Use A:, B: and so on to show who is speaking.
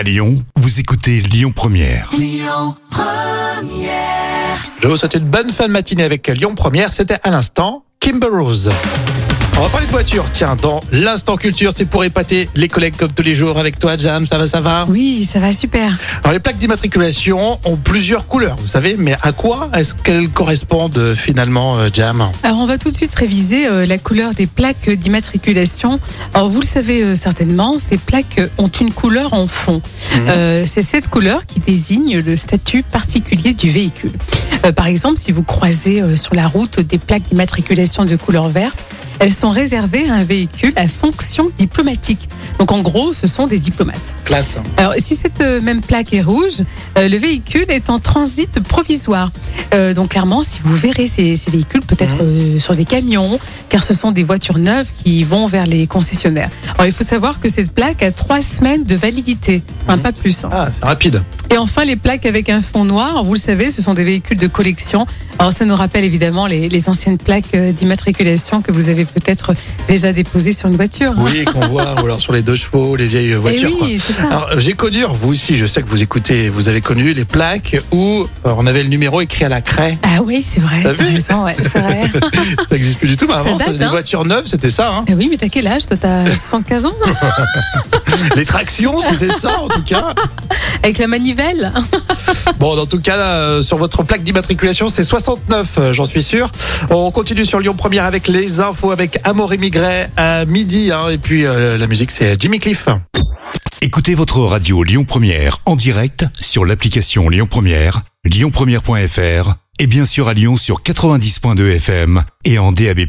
A: À Lyon, vous écoutez Lyon Première.
B: Je vous souhaite une bonne fin de matinée avec Lyon Première. C'était à l'instant Kimber Rose. On va parler de voiture. Tiens, dans l'instant culture, c'est pour épater les collègues comme tous les jours avec toi, Jam. Ça va, ça va?
C: Oui, ça va super.
B: Alors, les plaques d'immatriculation ont plusieurs couleurs, vous savez, mais à quoi est-ce qu'elles correspondent finalement, euh, Jam?
C: Alors on va tout de suite réviser euh, la couleur des plaques d'immatriculation. Alors vous le savez euh, certainement, ces plaques ont une couleur en fond. Euh, C'est cette couleur qui désigne le statut particulier du véhicule. Par exemple, si vous croisez sur la route des plaques d'immatriculation de couleur verte, elles sont réservées à un véhicule à fonction diplomatique. Donc en gros, ce sont des diplomates.
B: Classe.
C: Alors, si cette euh, même plaque est rouge, euh, le véhicule est en transit provisoire. Euh, donc, clairement, si vous verrez ces, ces véhicules, peut-être euh, sur des camions, car ce sont des voitures neuves qui vont vers les concessionnaires. Alors, il faut savoir que cette plaque a trois semaines de validité, enfin, pas plus. hein.
B: Ah, c'est rapide.
C: Et enfin, les plaques avec un fond noir, vous le savez, ce sont des véhicules de collection. Alors, ça nous rappelle évidemment les, les anciennes plaques euh, d'immatriculation que vous avez peut-être déjà déposées sur une voiture. hein.
B: Oui, qu'on voit, ou alors sur les deux chevaux, les vieilles
C: Eh
B: voitures. quoi.
C: oui, c'est ça.
B: Alors, j'ai connu, vous aussi, je sais que vous écoutez, vous avez connu les plaques où euh, on avait le numéro écrit à la craie.
C: Ah oui, c'est vrai,
B: T'as
C: t'as
B: vu
C: raison, ouais, c'est vrai.
B: Ça n'existe plus du tout, mais avant,
C: date,
B: les
C: hein.
B: voitures neuves, c'était ça. Hein.
C: Eh oui, mais t'as quel âge Toi, t'as 75 ans
B: Les tractions, c'était ça, tout cas.
C: Avec la manivelle
B: Bon, en tout cas, euh, sur votre plaque d'immatriculation, c'est 69, euh, j'en suis sûr. On continue sur Lyon Première avec les infos avec Amaury Migret à midi. hein, et puis, euh, la musique, c'est Jimmy Cliff.
A: Écoutez votre radio Lyon Première en direct sur l'application Lyon Première, lyonpremière.fr et bien sûr à Lyon sur 90.2 FM et en DAB+.